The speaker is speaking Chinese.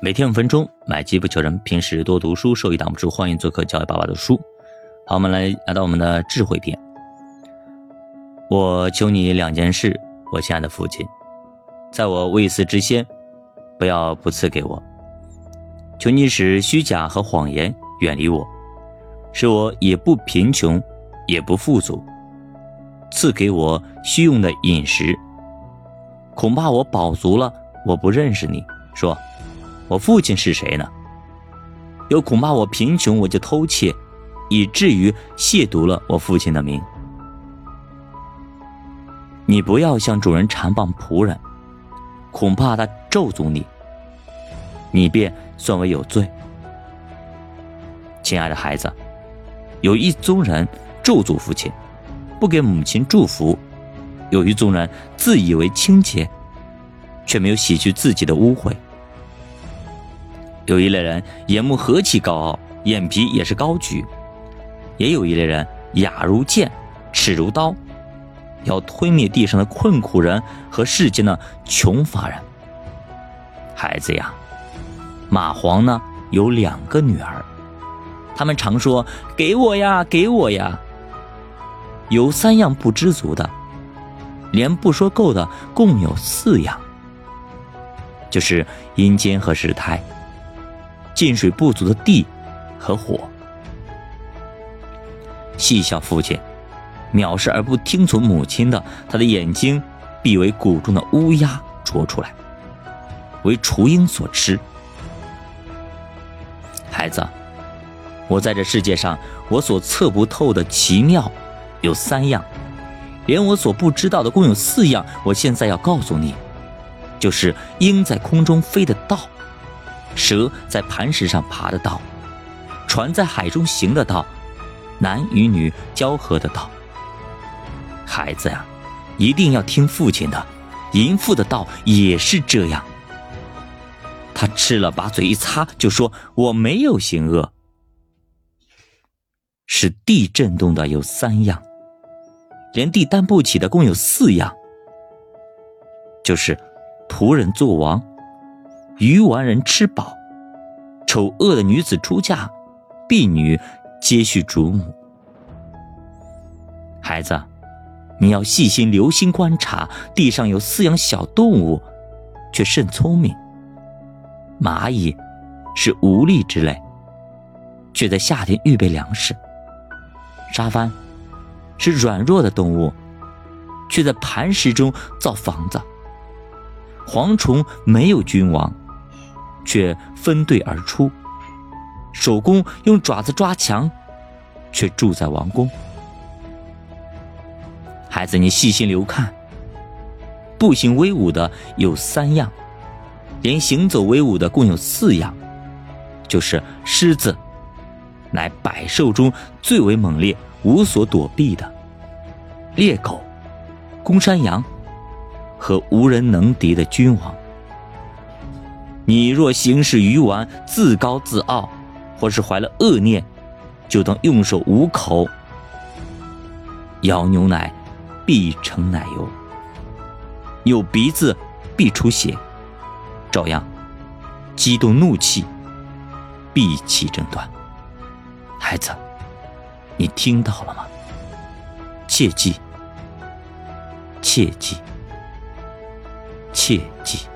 每天五分钟，买机不求人。平时多读书，受益挡不住。欢迎做客教育爸爸的书。好，我们来来到我们的智慧篇。我求你两件事，我亲爱的父亲，在我未死之先，不要不赐给我。求你使虚假和谎言远离我，使我也不贫穷，也不富足。赐给我虚用的饮食，恐怕我饱足了，我不认识你。说。我父亲是谁呢？又恐怕我贫穷，我就偷窃，以至于亵渎了我父亲的名。你不要向主人缠棒仆人，恐怕他咒诅你，你便算为有罪。亲爱的孩子，有一宗人咒诅父亲，不给母亲祝福；有一宗人自以为清洁，却没有洗去自己的污秽。有一类人眼目何其高傲，眼皮也是高举；也有一类人雅如剑，齿如刀，要吞灭地上的困苦人和世间的穷乏人。孩子呀，蚂蟥呢有两个女儿，他们常说：“给我呀，给我呀。”有三样不知足的，连不说够的，共有四样，就是阴间和石胎。进水不足的地和火，细笑父亲藐视而不听从母亲的，他的眼睛必为谷中的乌鸦啄出来，为雏鹰所吃。孩子，我在这世界上，我所测不透的奇妙有三样，连我所不知道的共有四样。我现在要告诉你，就是鹰在空中飞的道。蛇在磐石上爬的道，船在海中行的道，男与女交合的道。孩子呀，一定要听父亲的，淫妇的道也是这样。他吃了，把嘴一擦，就说我没有行恶。使地震动的有三样，连地担不起的共有四样，就是仆人做王。鱼丸人吃饱，丑恶的女子出嫁，婢女接续主母。孩子，你要细心留心观察，地上有饲养小动物，却甚聪明。蚂蚁是无力之类，却在夏天预备粮食；沙帆是软弱的动物，却在磐石中造房子；蝗虫没有君王。却分队而出，守工用爪子抓墙，却住在王宫。孩子，你细心留看，步行威武的有三样，连行走威武的共有四样，就是狮子，乃百兽中最为猛烈、无所躲避的；猎狗、公山羊和无人能敌的君王。你若行事愚顽、自高自傲，或是怀了恶念，就当用手捂口。舀牛奶，必成奶油；有鼻子，必出血。照样，激动怒气，必气争端。孩子，你听到了吗？切记，切记，切记。